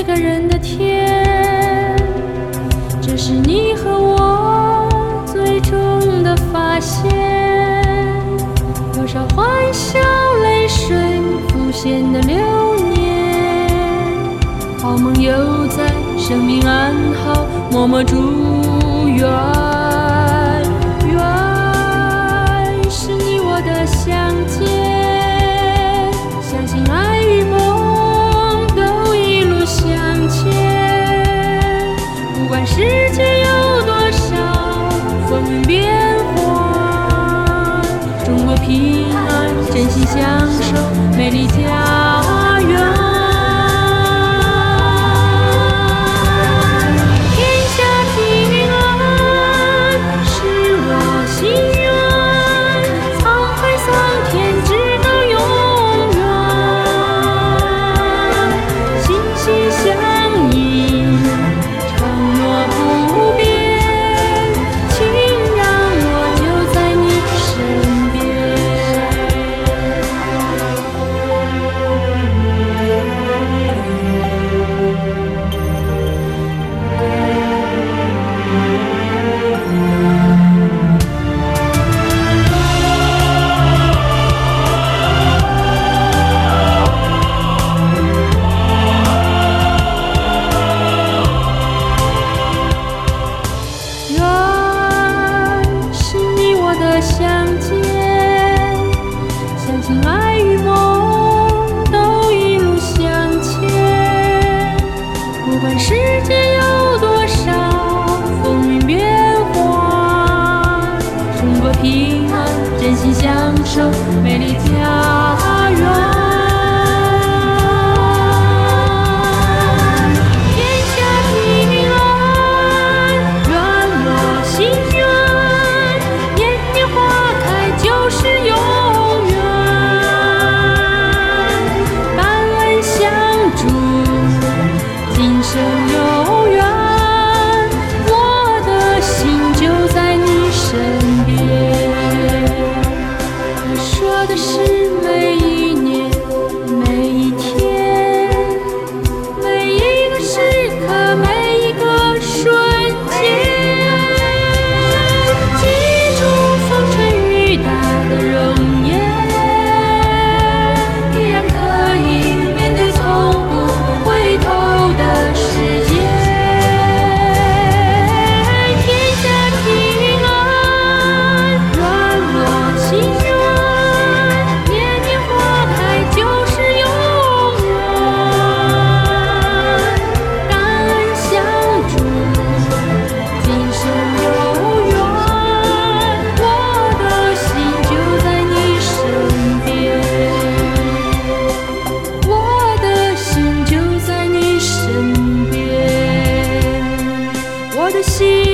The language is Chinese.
一个人的天，这是你和我最终的发现。多少欢笑泪水浮现的流年，好梦又在生命安好，默默祝愿。享受美丽家世界有多少风云变幻中国平安真心相守美丽家。我的是每一的心。